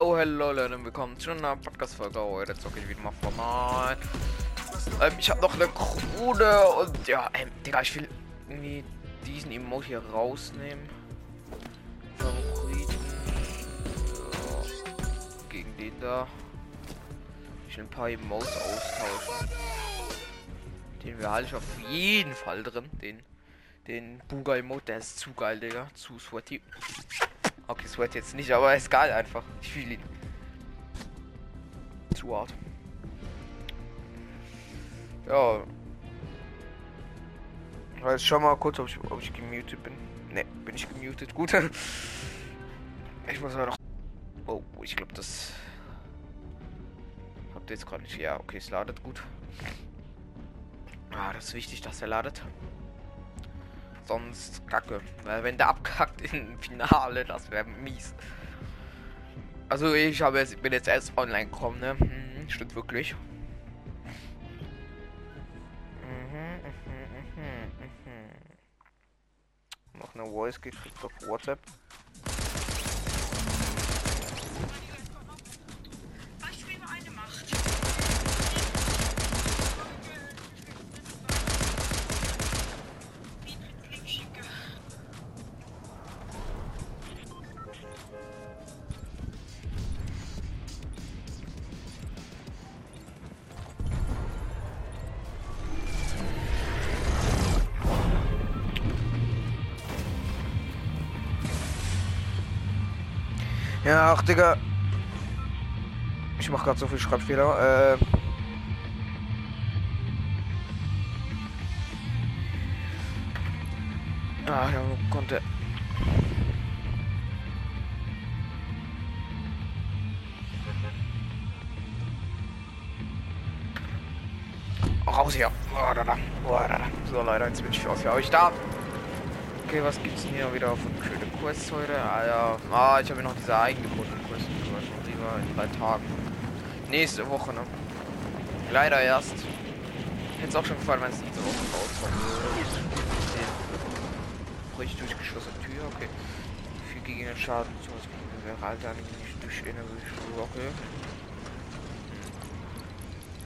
Oh, hello Leute, und willkommen zu einer Podcast-Folge. Heute zocke ich wieder mal Format. Ähm, ich habe noch eine Krone und ja, ähm, Digga, ich will irgendwie diesen Emoji hier rausnehmen. Favoriten. Ja, gegen den da. Ich will ein paar Emotes austauschen. Den wir halte ich auf jeden Fall drin. Den, den Buga-Emote, der ist zu geil, Digga. Zu sweaty. Okay, Sweat jetzt nicht, aber ist geil einfach. Ich fühle ihn. Zu hart. Ja. Jetzt schau mal kurz, ob ich, ob ich gemutet bin. Ne, bin ich gemutet. Gut. Ich muss aber noch. Oh, ich glaube, das. Habt ihr jetzt gerade nicht. Ja, okay, es ladet gut. Ah, das ist wichtig, dass er ladet sonst kacke. Weil wenn der abkackt im Finale, das wäre mies. Also ich habe jetzt, bin jetzt erst online gekommen, ne? Hm, stimmt wirklich. Mhm, mhm, mhm, Noch eine Voice gekriegt auf WhatsApp. Ja, ach, Digga. Ich mach gerade so viel Schreibfehler. Äh. Ah, ja, konnte. Raus hier. Oh, da, da. Oh, da, da. So, Leute, jetzt bin ich für euch da. Okay, was gibt's denn hier wieder von schöne Quests heute? Ah ja, ah, ich habe noch diese eingebundenen Quests schon lieber in drei Tagen. Nächste Woche, ne? Leider erst. Hätte auch schon gefallen, wenn es diese Woche rauskommt. Richtig durchgeschlossene Tür, okay. Viel gegen den Schaden, sowas wäre halt dann nicht durch Woche. Hm.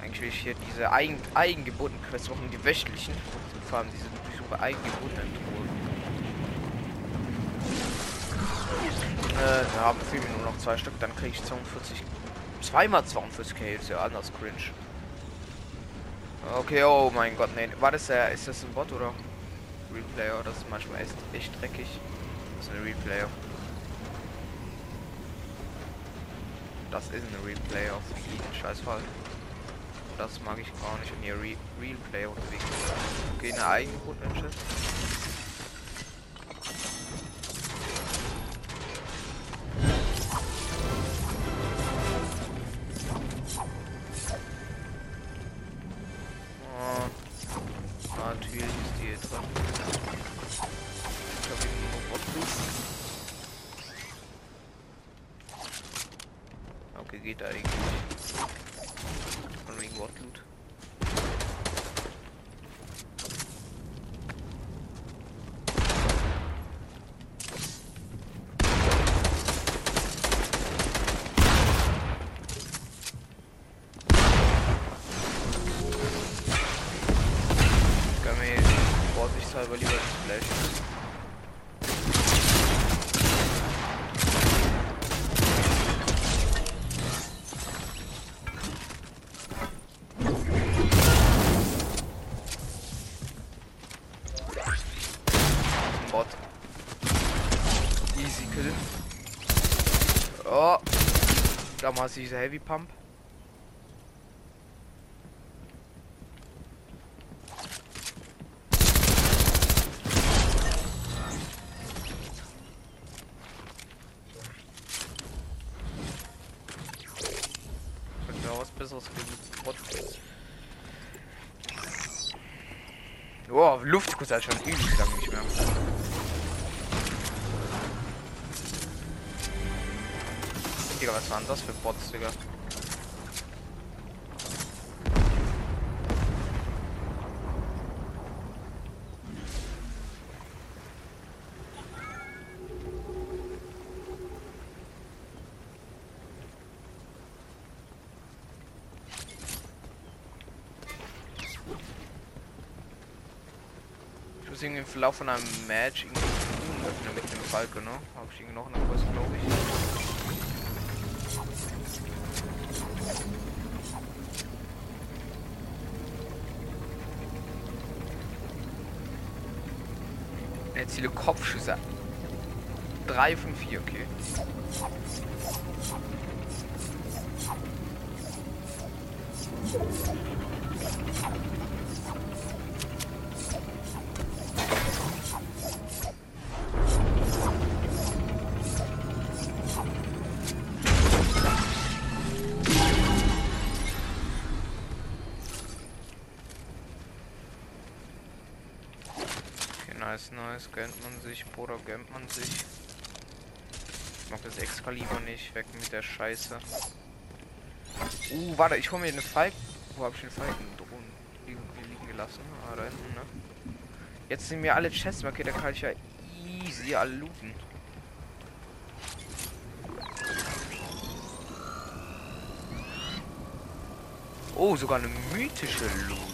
Eigentlich will ich hier diese eigen, eigengebundenen Quests machen, die wöchentlichen. Vor allem diese super eigengebundenen Truhen. Äh, wir haben mir nur noch zwei Stück, dann kriege ich 42. Zweimal 42k, ist ja anders cringe. Okay, oh mein Gott, nee. War das der, ist das ein Bot oder? Replayer, das ist manchmal echt, echt dreckig. Das ist ein Replayer. Das ist ein Replayer Scheißfall. Das mag ich gar nicht, wenn ihr Re Replayer unterwegs Okay, eine eigene Grundmensch. Damals diese Heavy Pump. Könnte mir was besseres geben. Oh, Luftkuss hat schon ewig lang nicht mehr. Digga, was waren das für Bots, Digga? Muss irgendwie im Verlauf von einem Match irgendwie mit dem Falke, ne? Hab ich irgendwie noch eine Quest, glaube ich. Erziele Kopfschüsse. 3 von 4, okay. Okay, nice. Gönnt man sich, Bruder, gönnt man sich. Ich mag das Excalibur nicht. Weg mit der Scheiße. Uh, warte, ich hol mir eine Falk. Wo hab ich den Falken drohen liegen, liegen gelassen? Ah, da hinten, ne? Jetzt sind mir alle Chests markiert, da kann ich ja easy alle looten. Oh, sogar eine mythische Loot.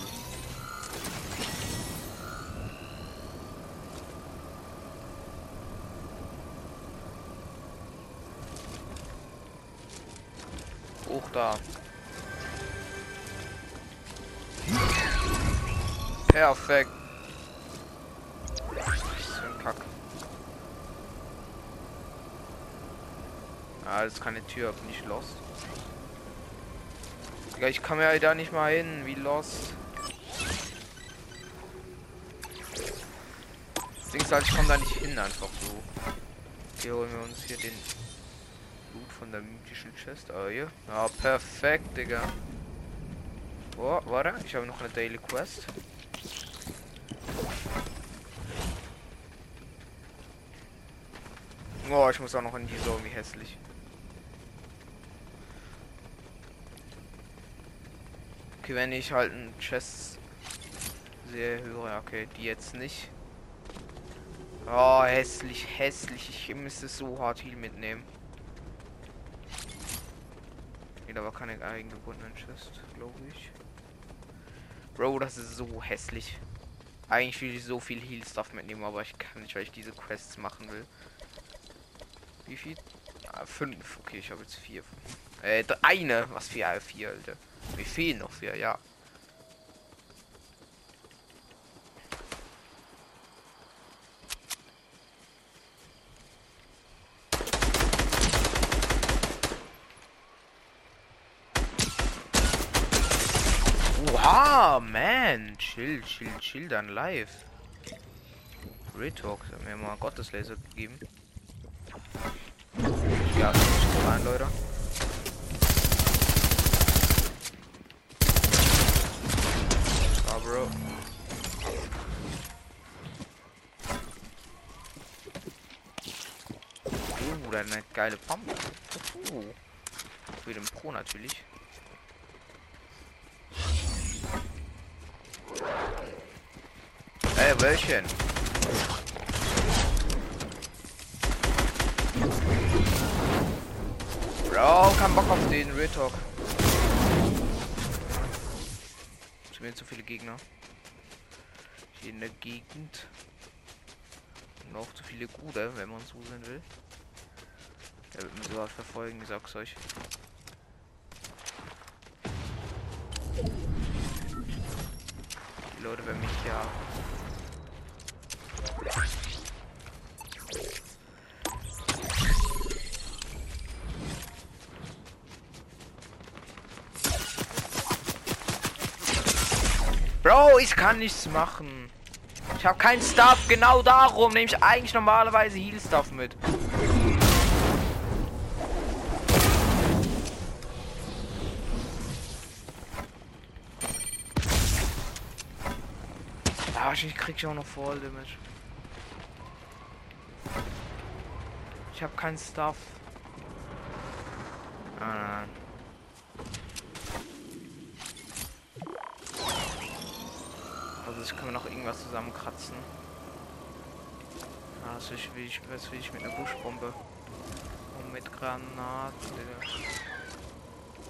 Hoch da. Perfekt. So Kack. Ah, das ist keine Tür, bin ich lost. Digga, ich kann ja da nicht mal hin, wie lost. Das Ding ist halt, ich komme da nicht hin, einfach so. Hier holen wir uns hier den von der mythischen Chest. Ah, hier. Ja, perfekt, Digga. Oh, warte, ich habe noch eine Daily Quest. Oh, ich muss auch noch in die Zone, wie hässlich. Okay, wenn ich halt einen Chest sehe, höre, okay, die jetzt nicht. Oh, hässlich, hässlich. Ich müsste so hart Heal mitnehmen. Wieder aber keine eingebundenen Chest, glaube ich. Bro, das ist so hässlich. Eigentlich will ich so viel Heal-Stuff mitnehmen, aber ich kann nicht, weil ich diese Quests machen will. Wie viel? Ah, fünf. Okay, ich habe jetzt vier. Äh, eine. Was? Ah, vier, Alter. Mir fehlen noch vier, ja. Oha, man. Chill, chill, chill dann live. Retalk hat mir mal Gotteslaser gegeben. Ja, rein, Leute. Ah, Bro. Uh, eine geile Pump. Uh. Für den Pro natürlich. Ey, welchen? Bro, kein Bock auf den Real Talk. Sind mir zu viele Gegner. Hier in der Gegend. Noch zu viele gute, wenn man so sein will. Er wird mich sogar verfolgen, ich sag's euch. Leute werden mich ja Bro, ich kann nichts machen. Ich habe kein Stuff. Genau darum nehme ich eigentlich normalerweise Heal Stuff mit. Wahrscheinlich krieg ich auch noch Fall Damage. Ich habe kein Stuff. Ah, nein. Also ich kann mir noch irgendwas zusammenkratzen. Ah, was will ich, will ich, was will ich mit einer Buschbombe? Und mit Granaten.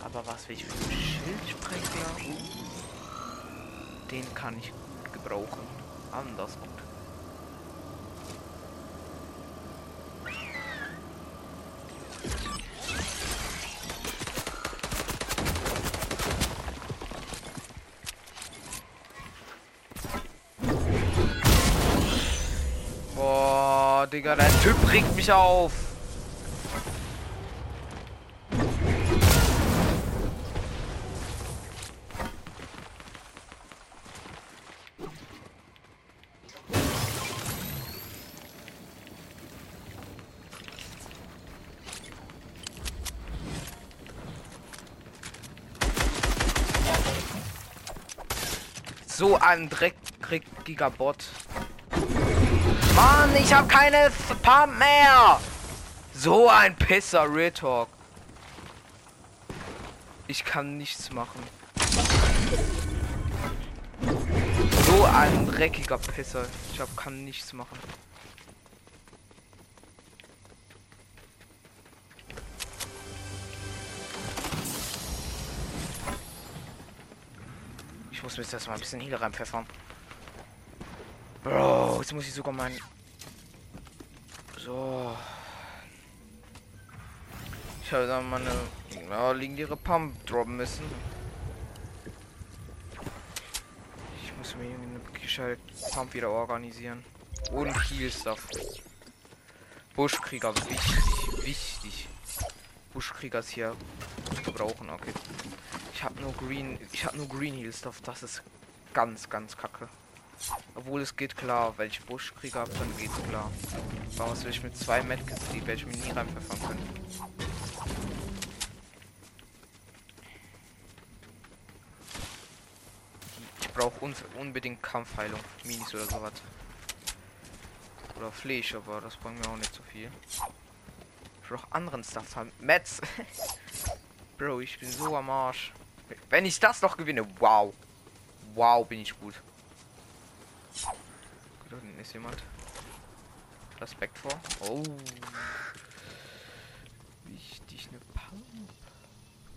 Aber was will ich für einen Schildsprenger? Den kann ich gut gebrauchen. Anders gut. Boah, Digga, der Typ regt mich auf. So ein dreckiger Bot. Mann, ich habe keine Pump mehr. So ein Pisser, Real Talk. Ich kann nichts machen. So ein dreckiger Pisser. Ich hab, kann nichts machen. Ich muss mir jetzt erstmal ein bisschen Heal reinpfeffern. Bro, jetzt muss ich sogar mein. So. Ich habe dann meine ja, legendäre Pump droppen müssen. Ich muss mir eine gescheite Pump wieder organisieren. Und Heal Stuff. Buschkrieger, wichtig, wichtig. Buschkrieger ist hier zu brauchen, okay. Nur Green, ich habe nur Green Heal Stuff, das ist ganz, ganz kacke. Obwohl es geht klar, wenn ich Buschkrieger habe, dann geht's klar. Warum soll ich mit zwei Medkits, die werde ich mir nie reinpfeffern können. Ich brauche un unbedingt Kampfheilung, Minis oder sowas. Oder Fleisch, aber das bringt mir auch nicht so viel. Ich auch anderen Stuff haben. Metz! Bro, ich bin so am Arsch. Wenn ich das noch gewinne, wow. Wow, bin ich gut. Da hinten ist jemand. Respekt vor. Oh. Wichtig, eine Pump.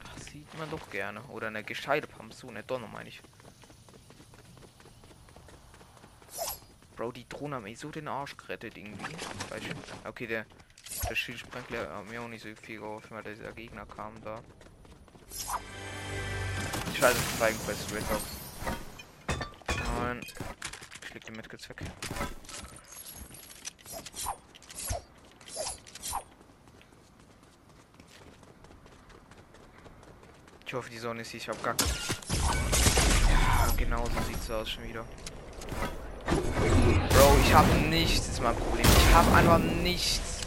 Das sieht man doch gerne. Oder eine gescheite Pump. So, eine Donner meine ich. Bro, die Drohne haben mir so den Arsch gerettet irgendwie. Okay, der, der Schildsprengler hat mir auch nicht so viel geholfen, weil dieser Gegner kam da. Ich weiß nicht, zeigen bei Straight Nein. Ich leg die Medkits weg. Ich hoffe, die Sonne ist hier. Ich hab gar Ja, genau so sieht's aus schon wieder. Bro, ich habe nichts, ist mein Problem. Ich habe einfach nichts.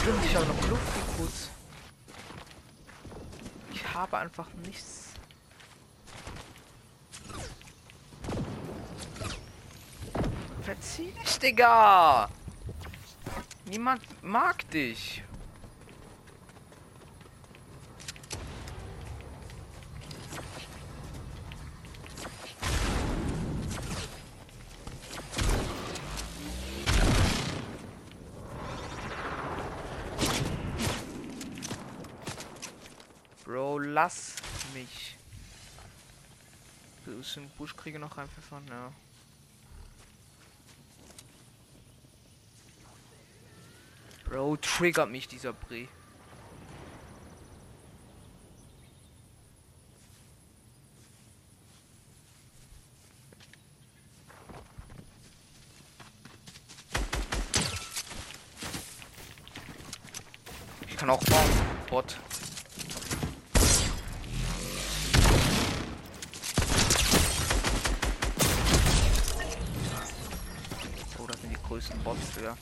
Stimmt, ich habe noch Luft kurz. Ich habe einfach nichts. Dich, Digga! Niemand mag dich. Bro, lass mich. Bisschen Buschkriege noch reinpfeffern, ja. Bro, triggert mich dieser Bre. Ich kann auch bauen. Bot. Oh, das sind die größten Bots, ja.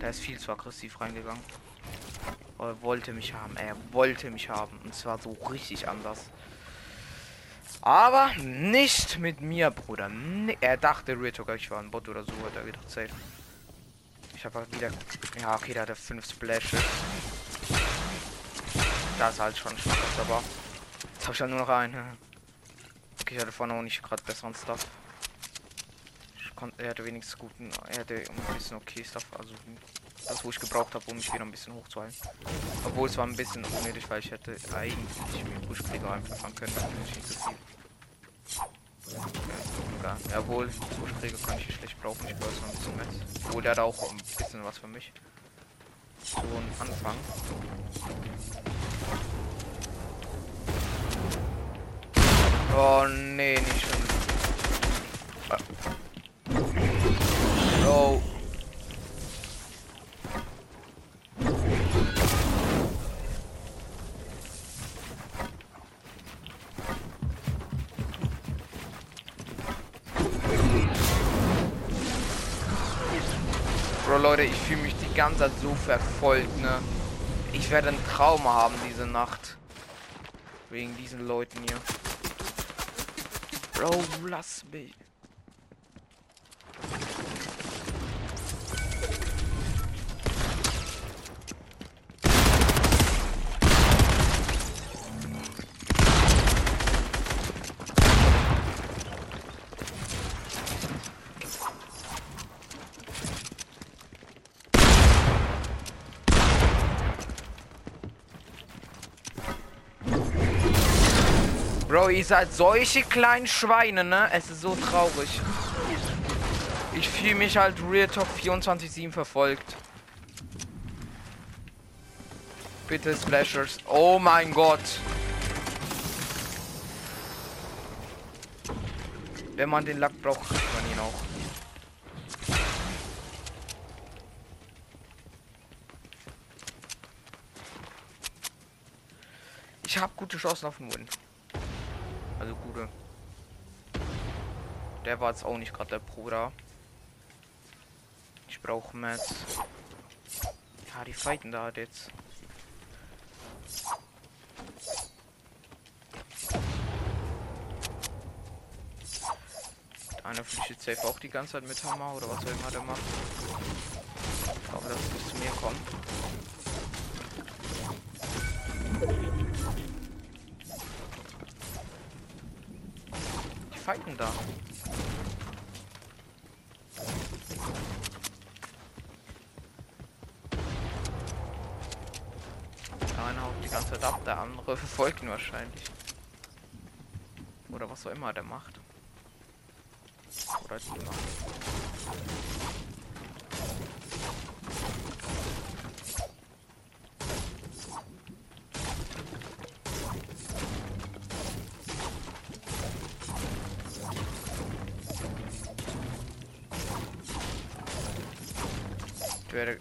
Der ist viel aggressiv reingegangen. Er wollte mich haben. Er wollte mich haben. Und zwar so richtig anders. Aber nicht mit mir, Bruder. Er dachte, Real ich war ein Bot oder so. Hat er gedacht, safe. Ich habe halt wieder. Ja, okay, da hat er fünf Splashes. Das ist halt schon schwach, aber. Jetzt habe ich halt nur noch einen. Okay, ich hatte vorne auch nicht gerade besseren Stuff. Er hatte wenigstens guten. Er hatte ein bisschen okay Stuff. Also das, wo ich gebraucht habe, um mich wieder ein bisschen hochzuhalten. Obwohl es war ein bisschen unnötig, weil ich hätte eigentlich mit Buschkrieger einfach können. Nicht so viel. Ja, jawohl, Buschkrieger kann ich schlecht brauchen. Ich brauche noch ein bisschen mit. Obwohl der hat auch ein bisschen was für mich. So ein Anfang. Oh nee, nicht schon. Oh. Bro, Leute, ich fühle mich die ganze Zeit so verfolgt, ne? Ich werde ein Trauma haben diese Nacht. Wegen diesen Leuten hier. Bro, lass mich. Ihr seid solche kleinen Schweine, ne? Es ist so traurig. Ich fühle mich halt Real Talk 24-7 verfolgt. Bitte Splashers. Oh mein Gott. Wenn man den Lack braucht, kriegt man ihn auch. Ich habe gute Chancen auf den Win. Also gute. Der war jetzt auch nicht gerade der Bruder. Ich brauche Mats. Ja, die fighten da halt jetzt. Einer flüchtet safe auch die ganze Zeit mit Hammer oder was soll immer der macht. Ich dass es bis zu mir kommt. Fighten da. Der eine haut die ganze Zeit ab, der andere verfolgt ihn wahrscheinlich. Oder was auch immer der macht. Oder die macht. Ich werde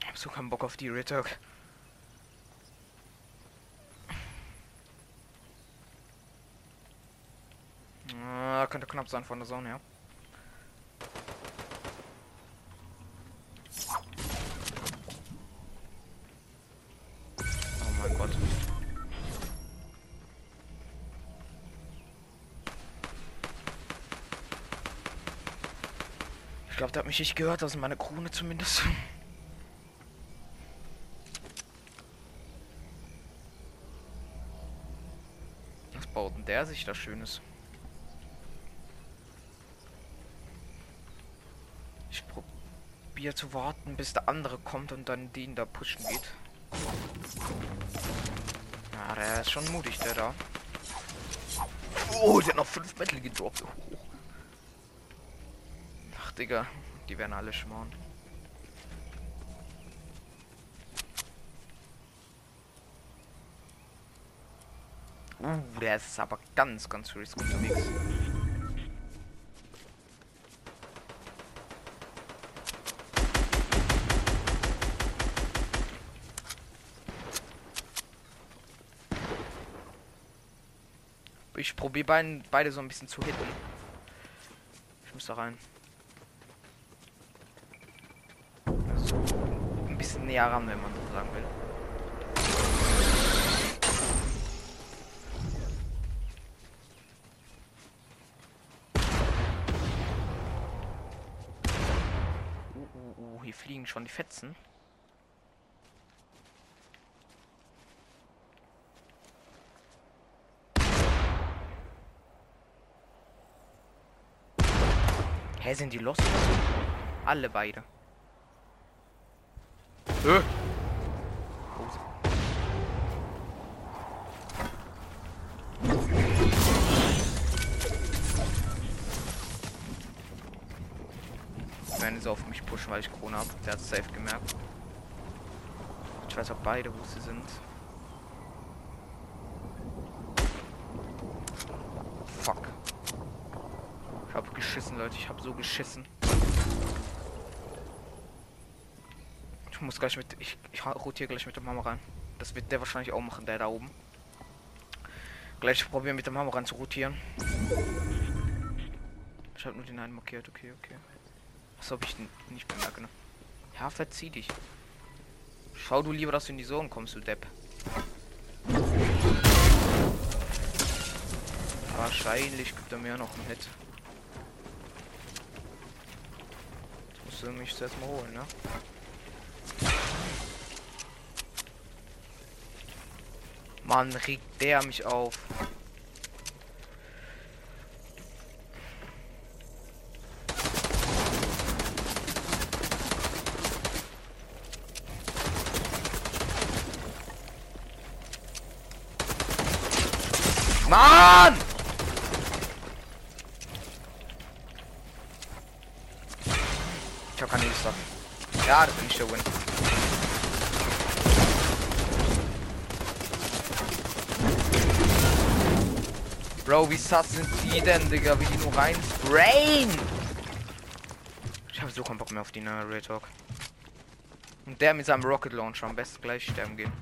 Ich hab so keinen Bock auf die Retalk. Ah, könnte knapp sein von der Zone her. Oh mein Gott. Ich glaube, der hat mich nicht gehört, also meine Krone zumindest. Was baut denn der sich da Schönes? Ich probiere zu warten, bis der andere kommt und dann den da pushen geht. Ja, der ist schon mutig, der da. Oh, der hat noch 5 Metal gedroppt. Ach, Digga, die werden alle schmarrn. Uh, der ist aber ganz, ganz risk unterwegs. Ich probiere beiden, beide so ein bisschen zu hitten. Ich muss da rein. So ein bisschen näher ran, wenn man so sagen will. Uh, uh, uh, hier fliegen schon die Fetzen. Hä, sind die los? Alle beide. Äh. Weil ich Krone habe. Der hat safe gemerkt. Ich weiß auch beide, wo sie sind. Fuck. Ich hab geschissen, Leute. Ich hab so geschissen. Ich muss gleich mit. Ich, ich rotiere gleich mit der Mama rein. Das wird der wahrscheinlich auch machen, der da oben. Gleich probieren mit der Mama ran zu rotieren. Ich habe nur den einen markiert, okay, okay. Was habe ich denn nicht bemerkt, ne? Ja, verzieh dich. Schau du lieber, dass du in die Zone kommst, du Depp. Wahrscheinlich gibt er mir noch einen Hit. Jetzt musst du mich zuerst mal holen, ne? Mann, regt der mich auf. Mann! Ich hab keine Lust. Ja, das bin ich der Win. Bro, wie sass sind die denn, Digga? Wie die nur rein sprayen. Ich habe so keinen Bock mehr auf die neue Talk. Und der mit seinem Rocket Launcher am besten gleich sterben gehen.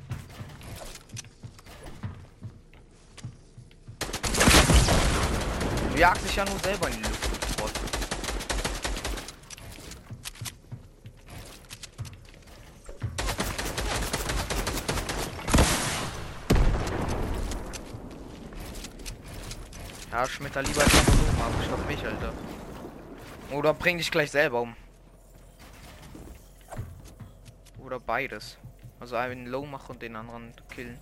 Du jagst dich ja nur selber in die Luft. Ja, Schmitter lieber einfach so aber ich mich, Alter. Oder bring dich gleich selber um. Oder beides. Also einen Low machen und den anderen killen.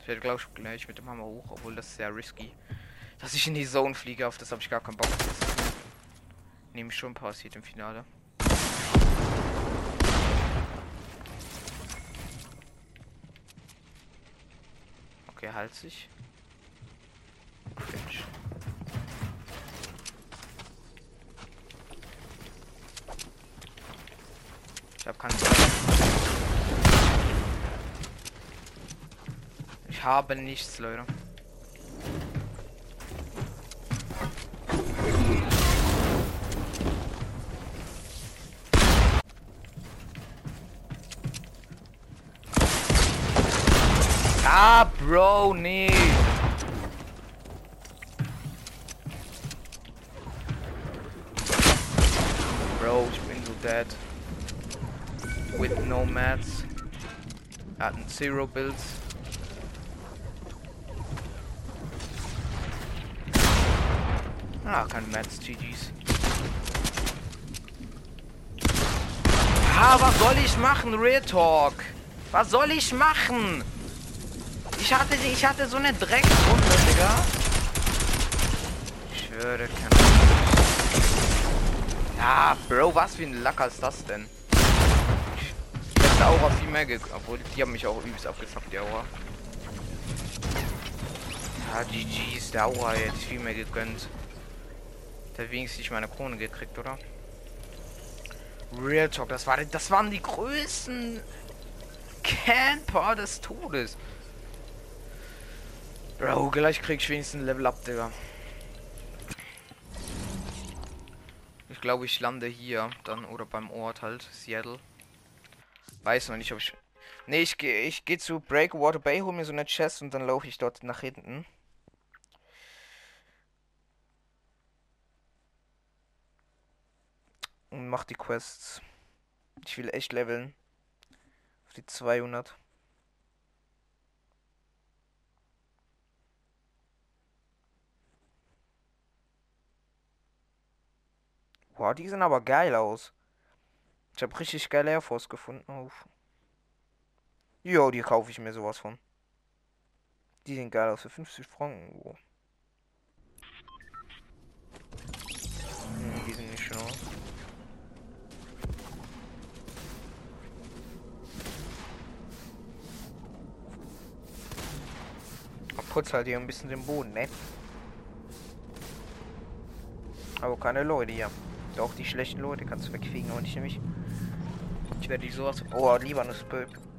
Ich werde glaube ich gleich mit dem Hammer hoch, obwohl das sehr risky. Dass ich in die Zone fliege, auf das habe ich gar keinen Bock. Nehme ich schon passiert im Finale. Halt sich. Cringe. Ich habe keine Ich habe nichts, Leute. Bro, nee. Bro, ich bin so dead. With no mats. Er hat Zero Builds. Ah, keine Mats, GG's. Ah, was soll ich machen, Real Talk? Was soll ich machen? Ich hatte, ich hatte so eine Drecksrunde, Digga. Ich höre, keine Ja, Bro, was für ein Lacker ist das denn? Ich hätte Aura viel mehr ge... Obwohl, die haben mich auch übelst abgefuckt, die Aura. Ja, GG's, der Aura ich viel mehr gegönnt. Der wenigstens nicht meine Krone gekriegt, oder? Real Talk, das, war, das waren die größten Camper des Todes. Bro, gleich krieg ich wenigstens ein Level up, Digga. Ich glaube, ich lande hier dann oder beim Ort halt, Seattle. Weiß noch nicht, ob ich. Ne, ich gehe ich geh zu Breakwater Bay, hol mir so eine Chest und dann laufe ich dort nach hinten. Und mach die Quests. Ich will echt leveln. Auf die 200. Boah, die sehen aber geil aus. Ich habe richtig geile Air Force gefunden. Jo, die kaufe ich mir sowas von. Die sehen geil aus für 50 Franken. Oh. Hm, die sind nicht schön aus. Putz halt hier ein bisschen den Boden, ne? Aber keine Leute, ja. Doch, die schlechten Leute kannst du wegfegen, aber nicht nämlich. Ich werde die sowas. Oh, Libanus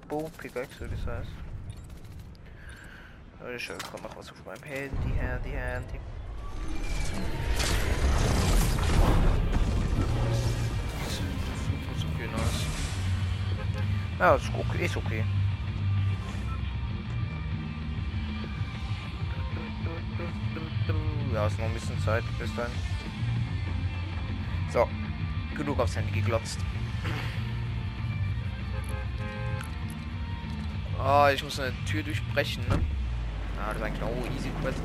Bow Pickaxe, das heißt. Leute, schön, komm, mach was auf meinem Handy, Handy, Handy. So viel Neues. Ja, ist okay. Ist okay. Ja, ist noch ein bisschen Zeit bis dann. So, genug aufs Handy geglotzt. Oh, ich muss eine Tür durchbrechen, ne? Ah, das ist eigentlich oh, easy Quest.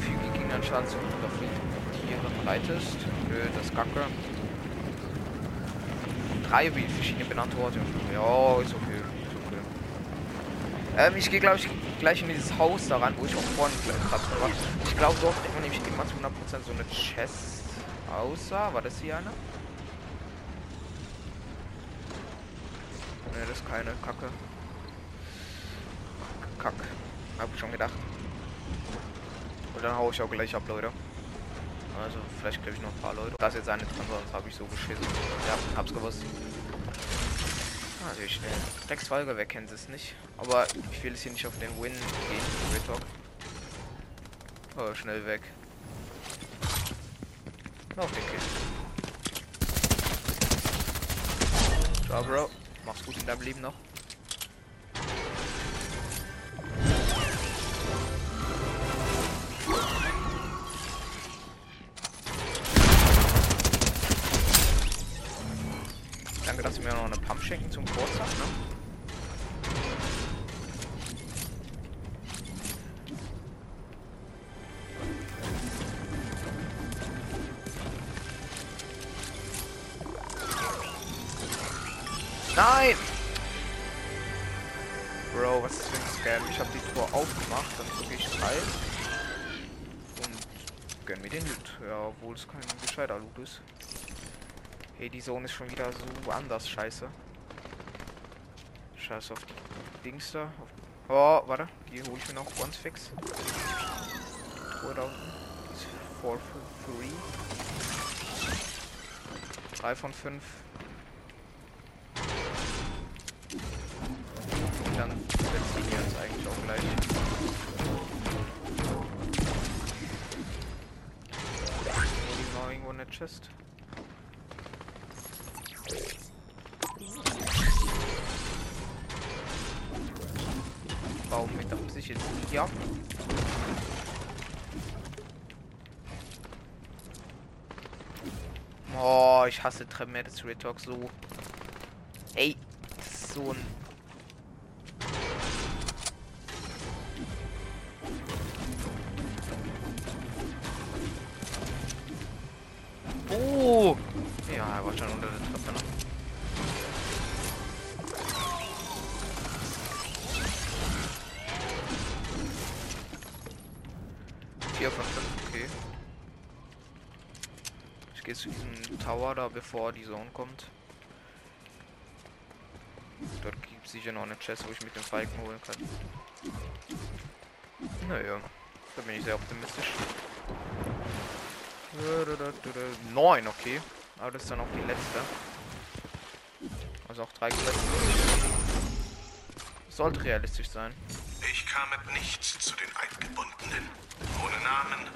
Füge Gegnern Schaden zu oder Tiere breitest. Nö, das ist kacke. Drei wie verschiedene benannte Orte. Ja, ist okay. Ist okay. Ähm, ich gehe glaube ich gleich in dieses Haus daran, wo ich auch vorhin gerade war. Ich glaube dort hat man nämlich immer zu 100% so eine Chest aussah. War das hier eine? Ne, das ist keine Kacke. Kack. Hab ich schon gedacht. Und dann hau ich auch gleich ab, Leute. Also, vielleicht kriege ich noch ein paar Leute. Das ist jetzt eine drin, sonst habe ich so geschissen. Ja, hab's gewusst. Natürlich schnell. Rex Folge, wer kennt es nicht? Aber ich will es hier nicht auf den Win gehen. Retalk. Oh, schnell weg. Den Kill. Ciao, Bro. Mach's gut in deinem Leben noch. Nein! Bro, was ist für ein Scam? Ich habe die Tor aufgemacht, dann drücke ich rein und gönn mir den Loot. Ja, obwohl es kein gescheiter Loot ist. Hey, die Zone ist schon wieder so anders, scheiße. Scheiße auf die Dings da. Oh, warte, die hole ich mir noch once fix. Truhe da unten. ist 4 for 3. 3 von 5. dann setzen die jetzt eigentlich auch gleich. Wo noch irgendwo eine Chest? Baum mit sich jetzt hier ab. Oh, ich hasse Tremendous Retalk so. Ey, so ein. Da, bevor die Zone kommt. Dort gibt es sicher noch eine Chest, wo ich mit dem Falken holen kann. Naja, da bin ich sehr optimistisch. 9, okay. Aber das ist dann auch die letzte. Also auch drei Quests. Sollte realistisch sein. Ich kam mit nichts zu den Eidgebundenen. Ohne Namen,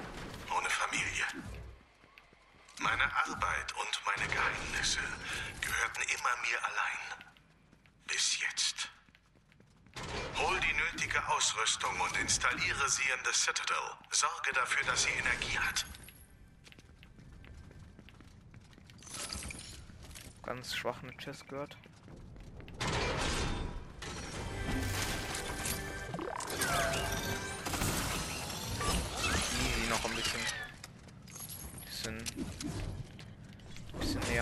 ohne Familie. Meine Arbeit und meine Geheimnisse gehörten immer mir allein. Bis jetzt. Hol die nötige Ausrüstung und installiere sie in The Citadel. Sorge dafür, dass sie Energie hat. Ganz schwach eine Chest gehört.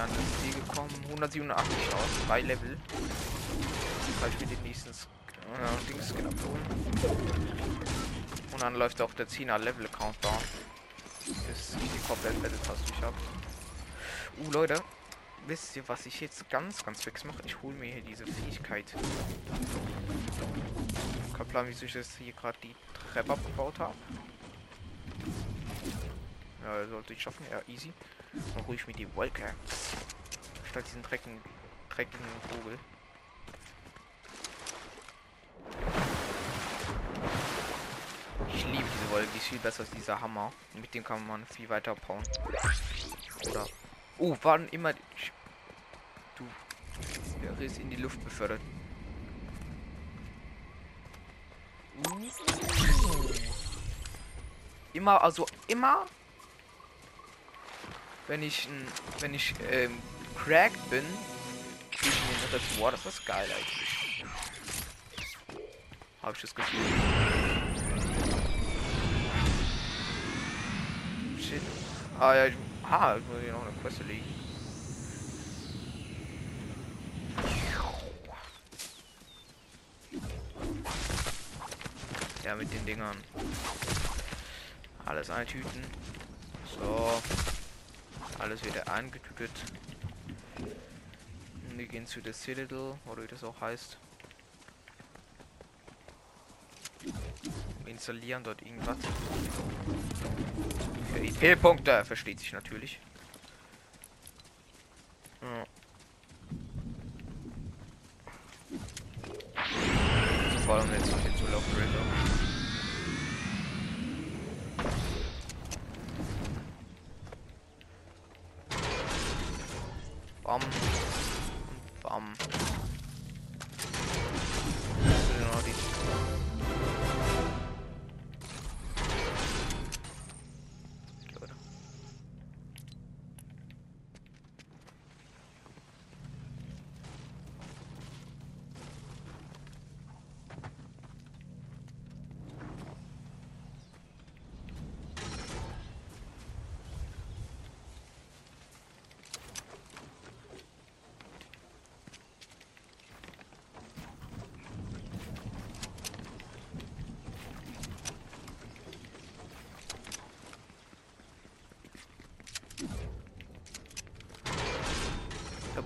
An das Ziel gekommen. 187 aus. Drei Level. Kann ich mir den nächsten äh, Dings Skin abholen. Und dann läuft auch der 10er Level Countdown. Bis ich die komplett Battle Pass durch habe. Uh, Leute, wisst ihr, was ich jetzt ganz, ganz fix mache? Ich hole mir hier diese Fähigkeit. Kein Plan, wieso ich das hier gerade die Treppe abgebaut habe. Ja, sollte ich schaffen. Ja, easy. Mal ruhig mit die Wolke. Statt diesen dreckigen, dreckigen Vogel. Ich liebe diese Wolke, die ist viel besser als dieser Hammer. Mit dem kann man viel weiter bauen. Oder. Oh, waren immer. Du. Der ist in die Luft befördert. Immer, also immer, wenn ich, wenn ich ähm, cracked bin, kriege ich mir das. Wow, das ist geil eigentlich. Habe ich das Gefühl. Shit. Ah ja, ich, ah, ich muss hier noch eine Quest legen. Ja, mit den Dingern. Alles eintüten. So. Alles wieder eingetütet. Wir gehen zu der Citadel, oder wie das auch heißt. Wir installieren dort irgendwas. Für IP-Punkte, versteht sich natürlich. Ja. Vor allem jetzt noch zu laufen, Bam. Bam.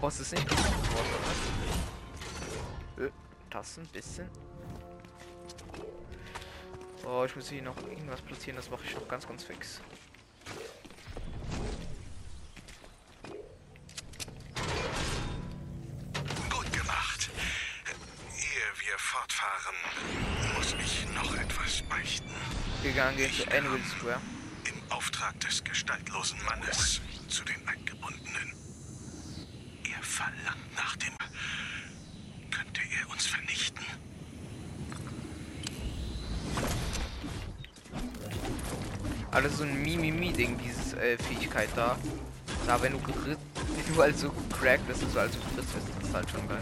Boss ist nicht geworden, oder? Äh, das ein bisschen. Oh, ich muss hier noch irgendwas platzieren, das mache ich noch ganz, ganz fix. Gut gemacht. Ehe wir fortfahren, muss ich noch etwas beichten. Gegangen gehen zu Anvil Square. Im Auftrag des gestaltlosen Mannes zu den Eingebundenen. Er verlangt nach dem. Könnte er uns vernichten? Alles so ein Mimimi-Ding, dieses Fähigkeit da. Da, wenn du wenn du also cracked bist, also also gerissen bist, das ist halt schon geil.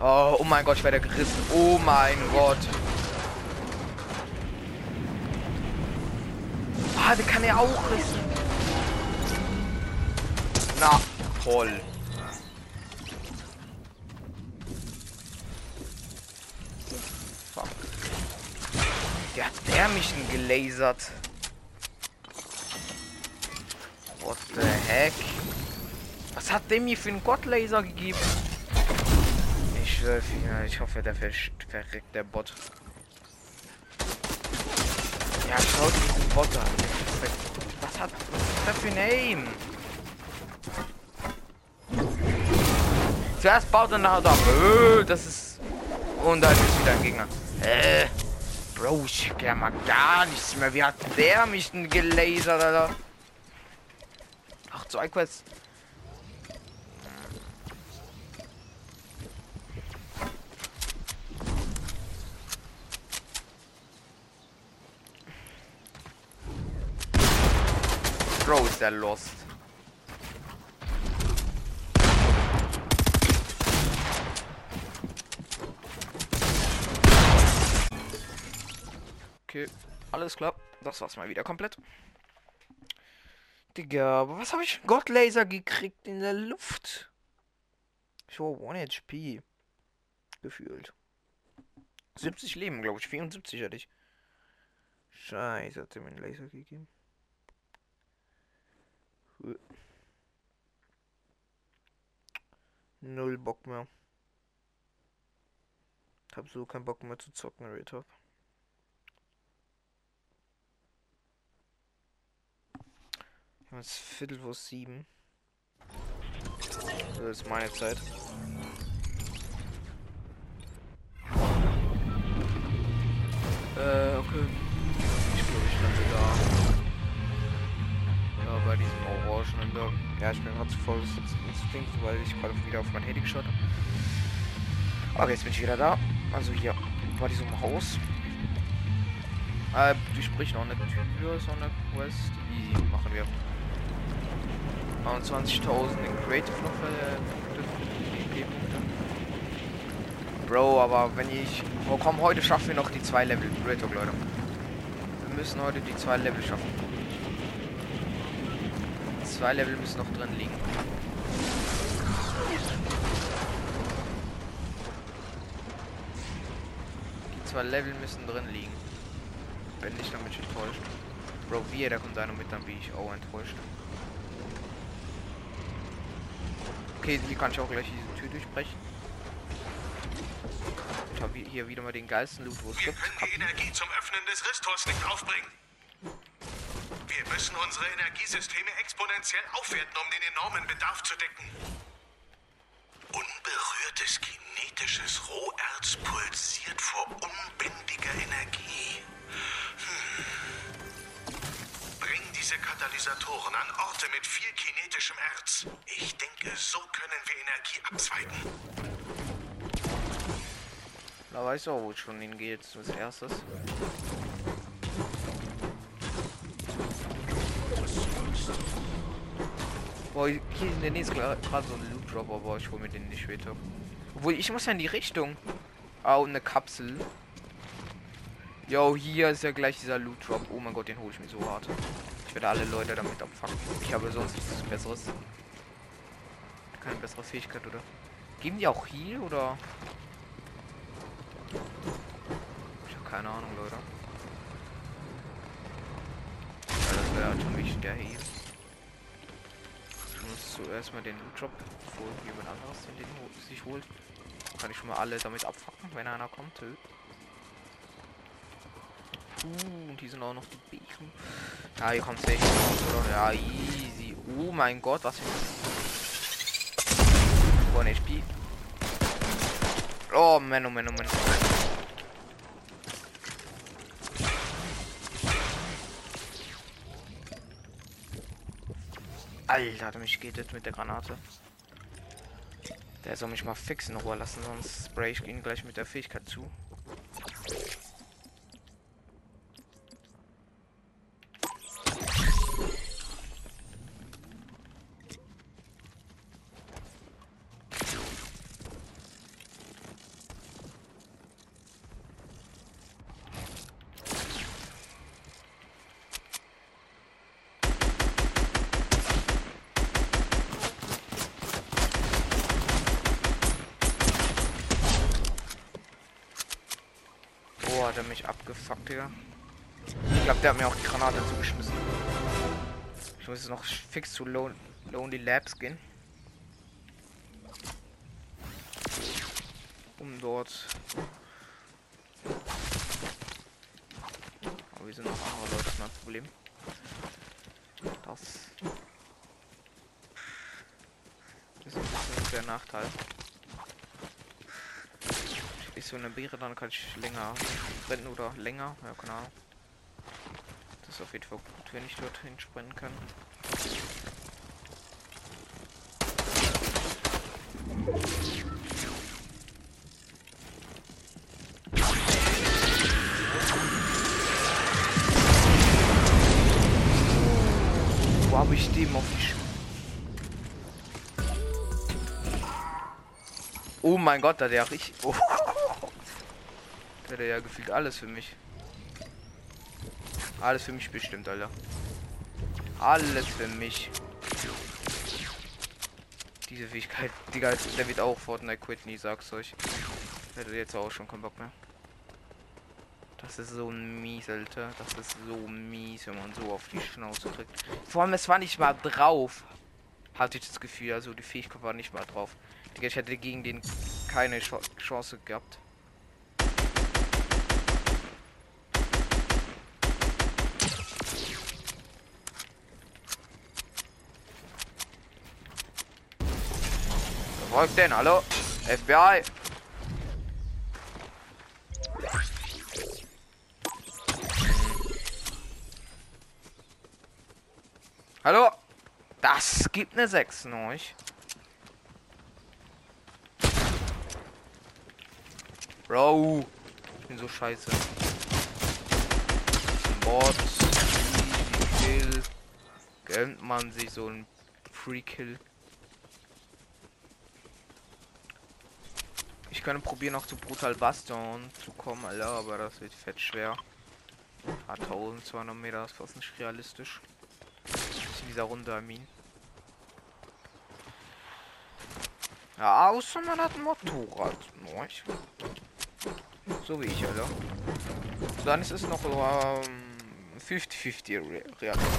Oh, oh mein Gott, ich werde gerissen. Oh mein Gott. Ah, den kann er auch rissen. Na, toll. Fuck. Der mich gelasert. What the heck? Was hat der mir für einen Gottlaser gegeben? Ich ich hoffe, der ver verreckt der Bot. Ja, schaut diesen Bot an. Was hat was ist das für ein Aim? Zuerst baut er nachher da. Äh, das ist. Und dann ist wieder ein Gegner. Äh. Bro, ich ja mal gar nichts mehr. Wie hat der mich denn gelasert, Alter? Ach, zwei Quests. Bro, ist der lost. Okay, alles klar. Das war's mal wieder komplett. Digga, aber was habe ich? Gottlaser gekriegt in der Luft. Ich war 1 HP. Gefühlt. 70 Leben, glaube ich. 74 hatte ich. Scheiße, hat er mir einen Laser gegeben. Null Bock mehr. Hab so keinen Bock mehr zu zocken, Red Top. Jetzt Viertel vor sieben. Das ist meine Zeit. Äh, okay. Ich glaube, ich lande da. Ja, bei diesem orangenen da. Ja, ich bin gerade zu voll Instinkt, weil ich gerade wieder auf mein Handy geschaut habe. Okay, jetzt bin ich wieder da. Also hier, bei diesem Haus. Äh, die spricht noch eine Tür, so eine Quest. Die machen wir. 29.000 in Creative noch äh, Punkte. Bro, aber wenn ich... Oh komm, heute schaffen wir noch die zwei Level. Real Talk, Leute. Wir müssen heute die zwei Level schaffen. Zwei Level müssen noch drin liegen. Die zwei Level müssen drin liegen. Wenn nicht, dann bin ich enttäuscht. Bro, wie, da kommt einer mit, dann bin ich auch enttäuscht. Okay, hier kann ich auch gleich diese Tür durchbrechen. Ich habe hier wieder mal den geilsten Loot, wo es Wir gibt. können die. Energie zum Öffnen des Restors nicht aufbringen. Wir müssen unsere Energiesysteme exponentiell aufwerten, um den enormen Bedarf zu decken. Unberührtes kinetisches Roherz pulsiert vor unbändiger Energie. Diese Katalysatoren an Orte mit viel kinetischem Erz. Ich denke, so können wir Energie abzweigen. Da weiß auch, wo es schon hingeht als erstes. Boah, hier in der Nähe ist gerade so ein Loot Drop, aber ich hole mir den nicht später. Obwohl, ich muss ja in die Richtung. Ah, und eine Kapsel. Jo, hier ist ja gleich dieser Loot Drop. Oh mein Gott, den hole ich mir so hart. Ich werde alle Leute damit abfangen. Ich habe sonst nichts Besseres. Keine bessere Fähigkeit, oder? Geben die auch hier, oder? Ich habe keine Ahnung, Leute. Ja, das wäre halt schon wichtig, der hier. Ich muss zuerst mal den Loot-Drop, bevor jemand anderes den, sich holt. Kann ich schon mal alle damit abfacken, wenn einer kommt. Hö. Uh, und hier sind auch noch die Beacon. Ja, hier kommt raus, oder? Ja, easy. Oh mein Gott, was für One HP. Oh, Mann, oh Mann, oh Mann. Alter, mich geht das mit der Granate. Der soll mich mal fix in Ruhe lassen, sonst spray ich ihn gleich mit der Fähigkeit zu. Oh, hat er mich abgefuckt, Digga. Ich glaube, der hat mir auch die Granate zugeschmissen. Ich muss jetzt noch fix zu Lon Lonely Labs gehen. Um dort. Aber wir sind noch andere Leute, das ist mein Problem. Das. Ist ein bisschen der Nachteil. Ist so eine Beere, dann kann ich länger sprinten oder länger. Ja, keine Ahnung. Auf jeden Fall gut, wenn ich dorthin sprinten kann. Wo habe ich dem auf die Sch Oh mein Gott, da der richtig. Oh. Der hat ja gefühlt alles für mich. Alles für mich bestimmt, Alter. Alles für mich. Diese Fähigkeit, Digga, der wird auch Fortnite quit, nie sag's euch. Hat jetzt auch schon keinen Bock mehr. Das ist so mies, Alter. Das ist so mies, wenn man so auf die Schnauze kriegt. Vor allem, es war nicht mal drauf. Hatte ich das Gefühl, also die Fähigkeit war nicht mal drauf. Digga, ich hätte gegen den keine Ch Chance gehabt. Folgt denn, hallo? FBI. Hallo? Das gibt eine 6 euch. Bro. Ich bin so scheiße. Bot. Kill. Gönnt man sich so ein Free Ich könnte probieren noch zu Brutal Bastion zu kommen, Alter, aber das wird fett schwer. Ah, 1200 Meter ist fast nicht realistisch. In dieser Runde, I mean. Ja, außer man hat ein Motorrad. Nice. So wie ich, Alter. Dann ist es noch 50-50 ähm, realistisch.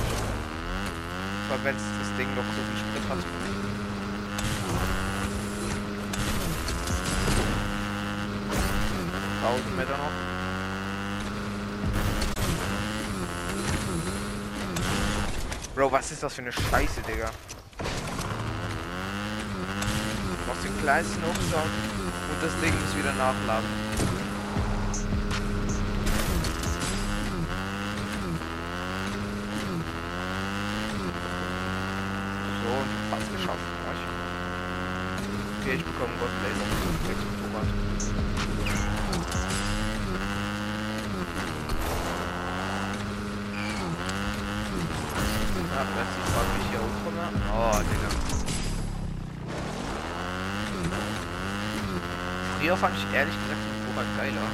Weil wenn das Ding noch so viel Sprit hat. 1000 Meter noch. Bro, was ist das für eine Scheiße, Digga? Machst den kleinsten Aufschlag und das Ding muss wieder nachladen. So, fast geschafft. Okay, ich bekomme Gott Laser. Das Früher fand ich ehrlich gesagt den Vorrat geiler.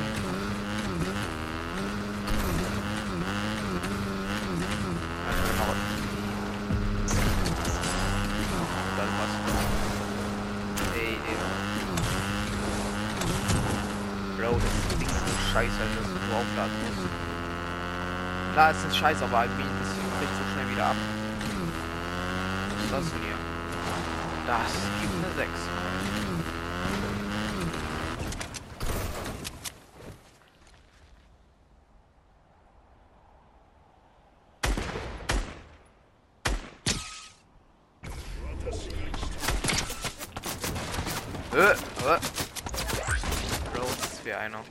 Also was. Bro, das ist so scheiße, dass du aufladen musst. Klar, es ist scheiße, aber irgendwie ist es nicht so schnell wieder ab das hier? Das gibt eine 6. Äh, äh. Bro, das wäre einer.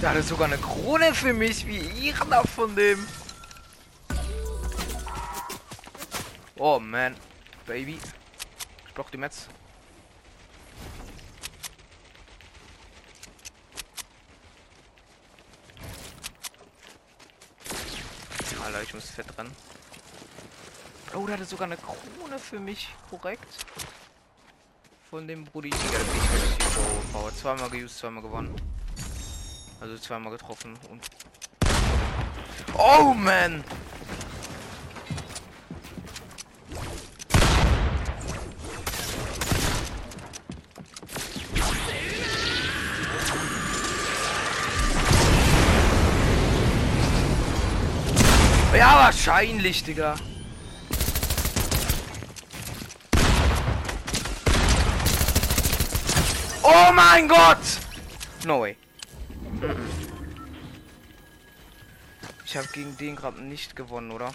Der hatte sogar eine Krone für mich. Wie ihrer von dem. Oh man. Baby. Ich brauch die Metz. Alter, ich muss fett rennen. Oh, der hatte sogar eine Krone für mich. Korrekt. Von dem Brudi. Digga, ich Power. Zweimal geused, zweimal gewonnen. Also zweimal getroffen und. Oh man! Ja, wahrscheinlich, Digga. Oh mein Gott! No way. Ich habe gegen den gerade nicht gewonnen, oder?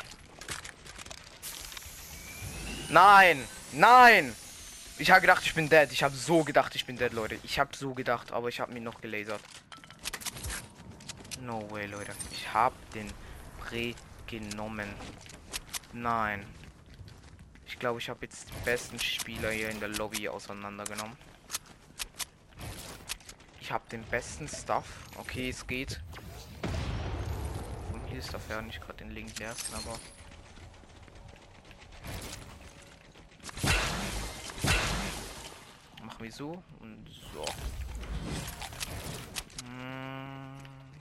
Nein! Nein! Ich habe gedacht, ich bin dead. Ich habe so gedacht, ich bin dead, Leute. Ich habe so gedacht, aber ich habe mich noch gelasert. No way, Leute. Ich habe den Pre genommen. Nein. Ich glaube, ich habe jetzt die besten Spieler hier in der Lobby auseinandergenommen. Ich habe den besten Stuff. Okay, es geht. Ist dafür nicht gerade den Link ersten, aber. Machen wir so und so. Hm,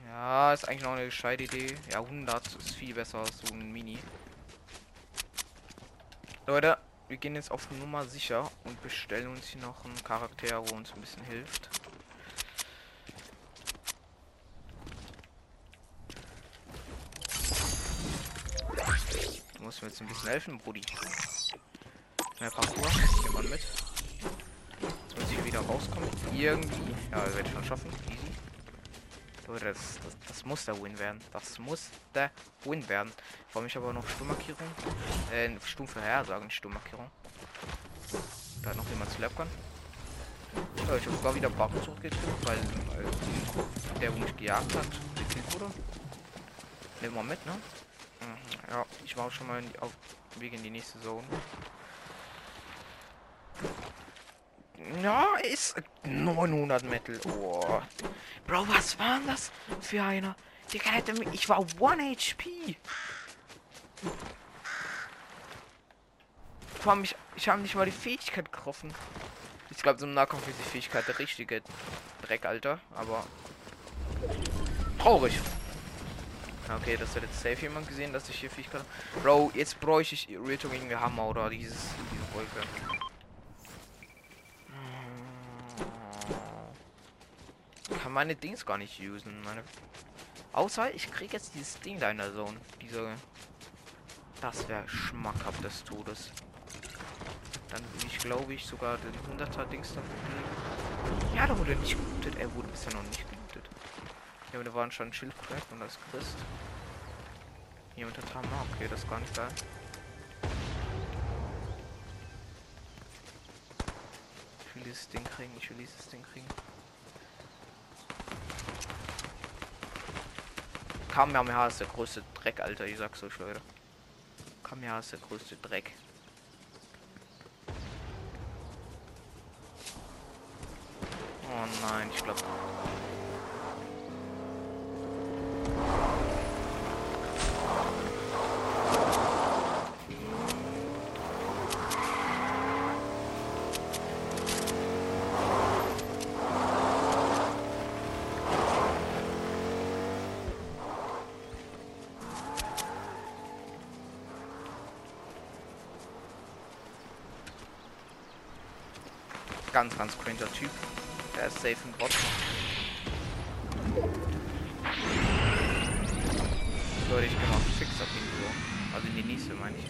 ja, ist eigentlich noch eine gescheite Idee. Ja, 100 ist viel besser als so ein Mini. Leute, wir gehen jetzt auf Nummer sicher und bestellen uns hier noch einen Charakter, wo uns ein bisschen hilft. Du mir jetzt ein bisschen helfen, Brudi? Mehr Parkour, nimmt man mit. Jetzt muss ich wieder rauskommen. Irgendwie. Ja, werde ich schon schaffen. Easy. So, das, das, das muss der Win werden. Das muss der Win werden. Vor mich aber noch Sturmmarkierung. Äh, Sturmvorhersagen, Sturmmarkierung. Da hat noch jemand zu kann. Ja, ich habe sogar wieder Backen zurückgekriegt, weil, weil der, wo mich gejagt hat, gekillt wurde. Nehmen wir mit, ne? Mhm, ja, ich war auch schon mal in die, auf Weg in die nächste Zone. Ja, ist 900 Metal. Oh. Bro, was war das für einer? Digga, hätte mich. Ich war 1 HP. Vor allem, ich, ich habe nicht mal die Fähigkeit getroffen. Ich glaube, so im Nahkampf ist die Fähigkeit der richtige Dreck, Alter. Aber. Traurig. Okay, das hat jetzt safe jemand gesehen, dass ich hier Fähigkeit. Bro, jetzt bräuchte ich Irritung gegen den Hammer oder dieses, diese Wolke. Kann meine Dings gar nicht usen. Meine Außer ich kriege jetzt dieses Ding da in der Zone. Diese. Das wäre schmackhaft des Todes. Dann will ich, glaube ich, sogar den 100er Dings davon geben. Ja, da wurde nicht gelootet. Er wurde bisher noch nicht gelootet. Aber da waren schon Schildcrack und das Christ. Jemand hat Hammer. Okay, das ist gar nicht geil. Ich will dieses Ding kriegen. Ich will dieses Ding kriegen. Kamehameha ist der größte Dreck, Alter. Ich sag's euch, Leute. Kamehameha ist der größte Dreck. Oh nein, ich glaube. Ganz, ganz cranger Typ. Der ist safe im Bot. Leute, ich kann auch fix auf ihn so. Also in die nächste meine ich.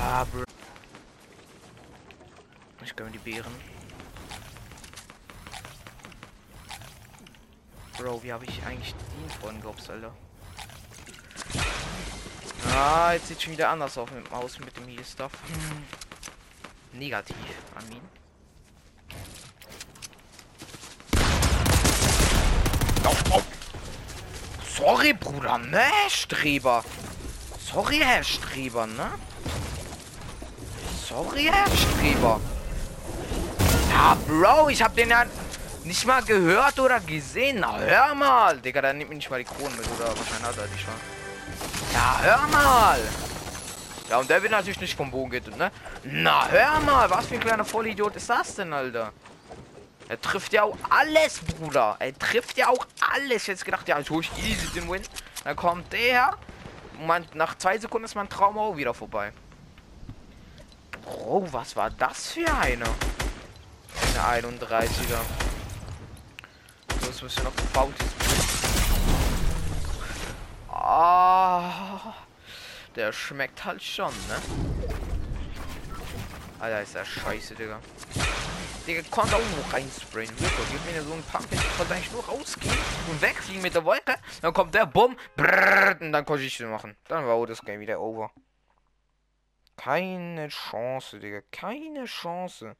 Ah, bro. Ich gönne die Beeren. Bro, wie habe ich eigentlich den vorhin gehabt, Alter? Ah, jetzt sieht schon wieder anders auf mit aus mit dem Heal Stuff. Hm. Negativ, Amin. Oh, oh. Sorry, Bruder, ne, Streber. Sorry, Herr Streber, ne? Sorry, Herr Streber. Ja, Bro, ich hab den ja nicht mal gehört oder gesehen. Na, hör mal. Digga, dann nimmt mir nicht mal die Kronen mit, oder wahrscheinlich hat er die schon. Ja, hör mal. Ja, und der wird natürlich nicht vom Bogen getötet, ne? Na, hör mal. Was für ein kleiner Vollidiot ist das denn, Alter? Er trifft ja auch alles, Bruder. Er trifft ja auch alles. Jetzt gedacht, ja, ich hole ich easy den Win. Dann kommt der. Man, nach zwei Sekunden ist mein Traum auch wieder vorbei. Bro, was war das für eine? Eine 31er. So, jetzt müssen wir noch gefault. Ah, der schmeckt halt schon, ne? Alter, ist der scheiße, Digga. Digga, konnte auch nur reinsprayen. Wirklich, gib mir so ein Pump. Ich konnte eigentlich nur rausgehen und wegfliegen mit der Wolke. Dann kommt der Bumm. Und dann konnte ich es machen. Dann war das Game wieder over. Keine Chance, Digga. Keine Chance.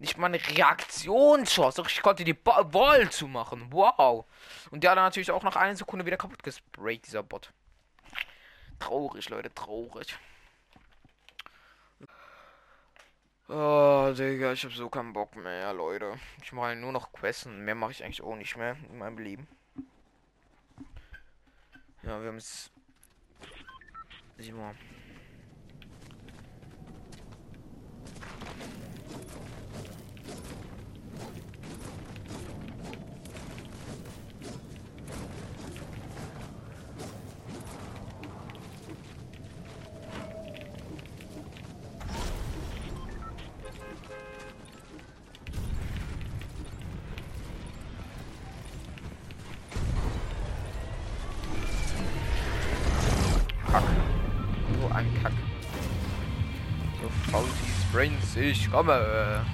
Nicht mal eine Reaktionschance. Ich konnte die Wall zu machen. Wow. Und der hat natürlich auch nach einer Sekunde wieder kaputt gesprayt, dieser Bot. Traurig, Leute, traurig. Oh, Digga, ich hab so keinen Bock mehr, Leute. Ich mache nur noch Quests und mehr mache ich eigentlich auch nicht mehr in meinem Leben. Ja, wir haben jetzt... Simon. Ich komme.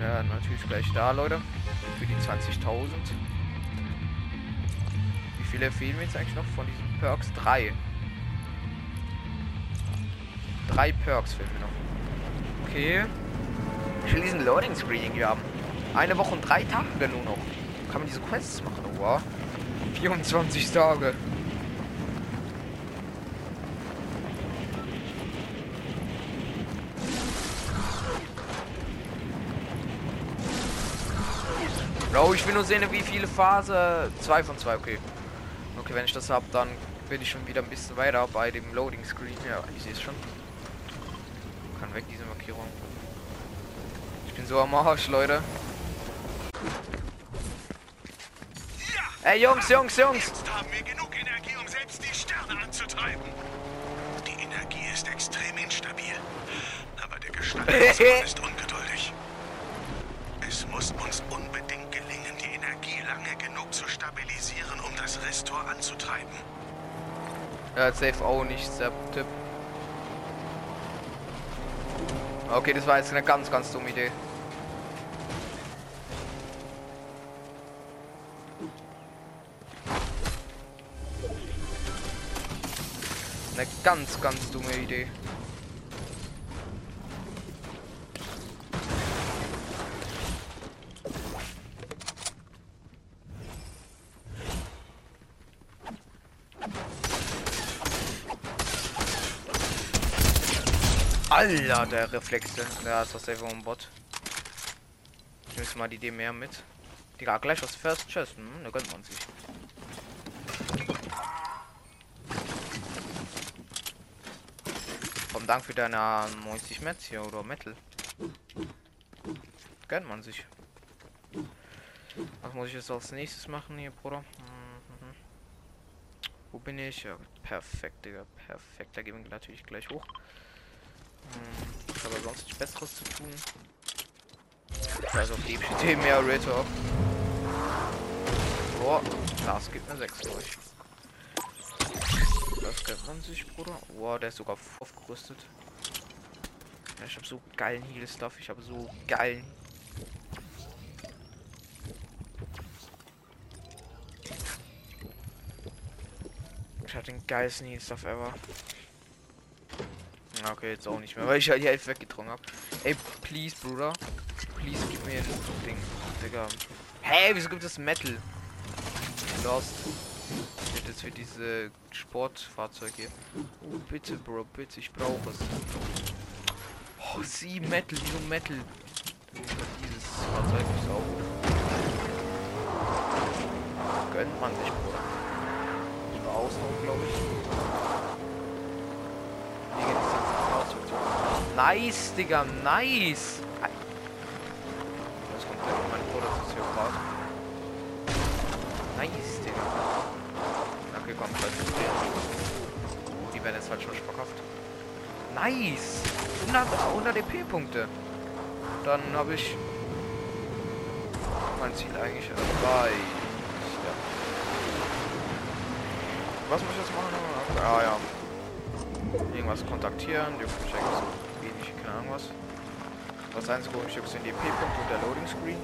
Ja, natürlich gleich da, Leute. Für die 20.000. Wie viele fehlen mir jetzt eigentlich noch von diesen Perks? Drei. Drei Perks fehlen mir noch. Okay. Ich will diesen Loading Screen irgendwie haben. Eine Woche und drei Tage nur noch. Kann man diese Quests machen? Wow. 24 Tage. Oh, ich will nur sehen, wie viele Phase. 2 von 2, okay. Okay, wenn ich das habe, dann bin ich schon wieder ein bisschen weiter bei dem Loading Screen. Ja, ich sehe es schon. Kann weg, diese Markierung. Ich bin so am Arsch, Leute. Ey, Jungs, Jungs, Jungs! Jetzt haben wir genug Energie, um selbst die Sterne anzutreiben. Die Energie ist extrem instabil. Aber der Gestaltungsmann ist Ja, safe auch nicht, der Tipp. Okay, das war jetzt eine ganz, ganz dumme Idee. Eine ganz, ganz dumme Idee. Alter, der Reflexe. Ja, ist das einfach ein Bot. Ich nehme mal die mehr mit. Digga, gleich aus First Chest. Hm, da gönnt man sich. Vom Dank für deine 90 Metz hier oder Metal. Gönnt man sich. Was muss ich jetzt als nächstes machen hier, Bruder? Mhm. Wo bin ich? Ja, perfekt, Digga. Perfekt. Da gehen wir natürlich gleich hoch. Hm, ich habe sonst nichts Besseres zu tun. Also auf die Idee mehr Ritter. Boah, das gibt mir 6 durch. Das kennt man sich, Bruder. Boah, der ist sogar aufgerüstet. Ja, ich habe so geilen Heal-Stuff. Ich habe so geilen. Ich hatte den geilsten Heal-Stuff ever. Okay, jetzt auch nicht mehr, weil ich halt die Hälfte weggetrunken habe. Ey, please, Bruder. Please, gib mir ein Ding. Digga. Hey, wieso gibt es Metal? Lost. Jetzt für diese Sportfahrzeuge. Oh, bitte, Bro, bitte, ich brauche es. Oh, sie, Metal, wieso Metal? Dieses Fahrzeug ist auch. Gönnt man sich, Bruder. Ich war außen, glaube ich. Nice, Digga, nice. Kommt mein Bruder. Nice, Digga. Okay, komm, scheiße. Die werden jetzt halt schon verkauft. Nice. 100, 100 EP-Punkte. Dann habe ich mein Ziel eigentlich erreicht. Was muss ich jetzt machen? Ah ja. Irgendwas kontaktieren. Die checken was. Das einzige Grundstück sind die P-Punkte und der Loading Screen.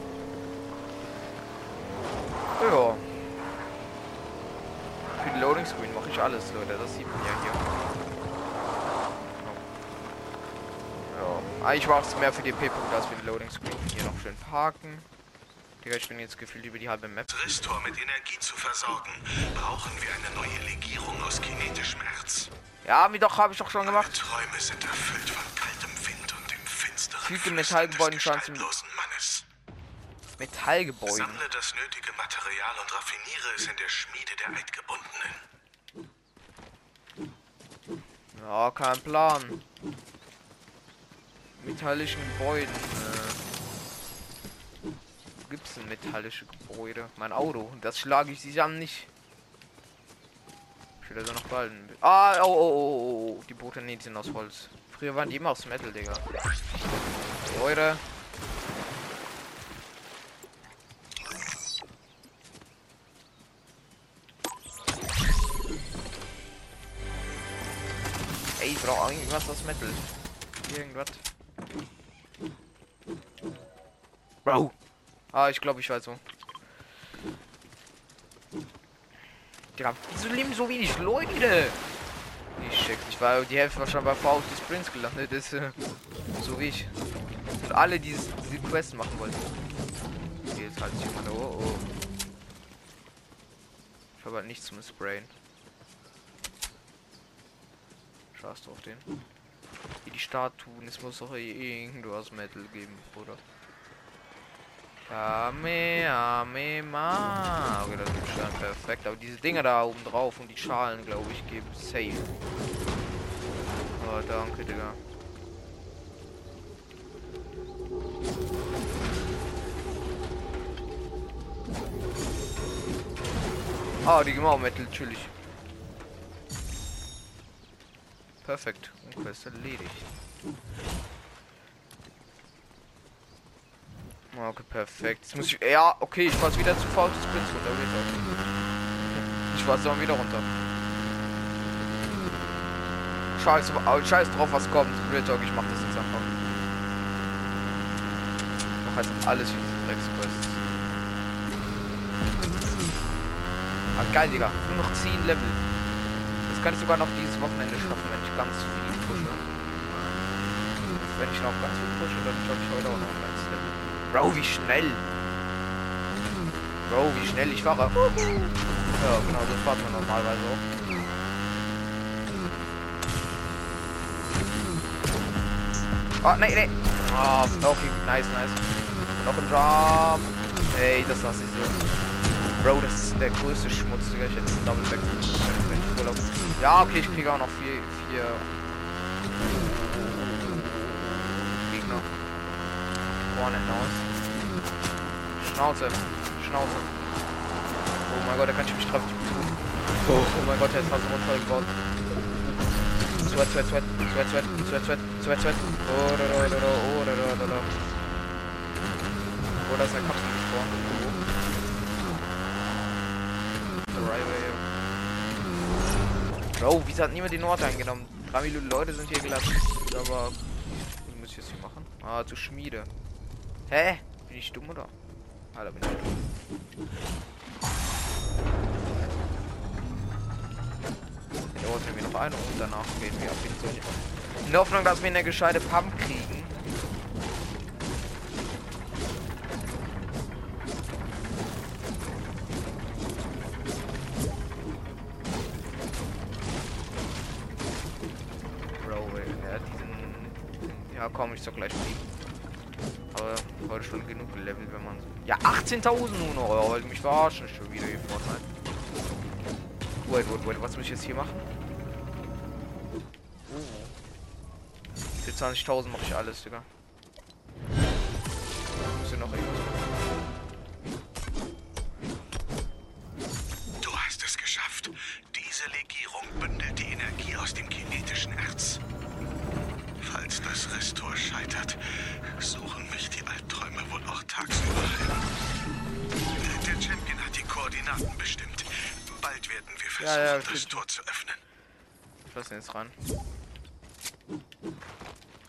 Ja. Für den Loading Screen mache ich alles, Leute. Das sieht man ja hier. Ja. Eigentlich war es mehr für die P-Punkte als für den Loading Screen. Hier noch schön parken. Digga, ich bin jetzt gefühlt über die halbe Map. Restore mit Energie zu versorgen, brauchen wir eine neue Legierung aus kinetischem Erz. Ja, wie doch, habe ich doch schon gemacht. Meine Träume sind erfüllt von Füge Metallgebäuden Pflanzen. Metallgebäude. Sammle das nötige Material und raffiniere es in der Schmiede der Eidgebundenen. Ja, kein Plan. Metallischen Gebäuden. Äh, Gibt es ein metallische Gebäude? Mein Auto. Das schlage ich sich an nicht. Ich will also noch behalten. Ah, oh, oh, oh, oh, oh. Die Boote, nee, sind aus Holz. Früher waren die immer aus Metal, Digga. Leute. Ey, ich brauche irgendwas aus Metal. Irgendwas. Bro. Ah, ich glaube, ich weiß so. Digga, wieso leben so wenig Leute? Ich check nicht, weil die Hälfte war schon bei Faust des Prince gelandet ist. So wie ich. Und alle dieses, diese Quest machen wollten. Okay, jetzt halt sich mal. Oh, oh. Ich habe halt nichts zum Sprayen. Scheiß drauf den. Wie die Statuen, es muss doch irgendwas Metal geben, oder? Kamehameha. Okay, das ist schon perfekt. Aber diese Dinger da oben drauf und die Schalen, glaube ich, geben safe. Oh, danke, Digga. Ah, die auch Metal, chillig. Perfekt. Und Quest erledigt. Okay, perfekt. Jetzt muss ich. Ja, okay, ich fahr's wieder zu faul des Prinz runter. Ich fahr's dann wieder runter. Scheiß, scheiß drauf, was kommt. Real ich mach das jetzt einfach. Noch halt alles für diese Drecksquests. Ah, geil, Digga. Nur noch 10 Level. Das kann ich sogar noch dieses Wochenende schaffen, wenn ich ganz viel pushe. Wenn ich noch ganz viel pushe, dann schaffe ich heute auch noch ein ganzes Level. Bro, wie schnell. Bro, wie schnell ich fahre. Ja, genau, so fahrt man normalerweise auch. Oh, nee, nee. Oh, okay, nice, nice. Noch ein Drop. Ey, das lasse ich so. Bro, das ist der größte Schmutz, Digga. Ich hätte einen Double Back. Ja, okay, ich kriege auch noch vier, vier Gegner. One and aus. Schnauze. Schnauze. Oh mein Gott, da kann ich mich treffen. Oh, oh mein Gott, der ist fast runtergebaut. Sweat, sweat, sweat, sweat, sweat, sweat, sweat, sweat, sweat. Oh, da, da, da, da, oh, da, da, da. Oh, da ist eine Kapsel gespawnt. Bro, wieso hat niemand den Ort eingenommen? Drei Millionen Leute sind hier gelassen. Aber. Was muss ich jetzt hier machen? Ah, zur Schmiede. Hä? Bin ich dumm oder? Ah, da bin ich dumm. Ort wir noch eine und danach gehen wir auf jeden Fall. In der Hoffnung, dass wir eine gescheite Pump kriegen. Komm, ich soll gleich fliegen. Aber heute schon genug gelevelt, wenn man... Ja, 18.000 nur noch, oh, weil du mich verarschen schon wieder hier vorne. Wait, wait, wait, was muss ich jetzt hier machen? Oh. Für 20.000 mache ich alles, Digga. Muss hier noch irgendwas jetzt ran.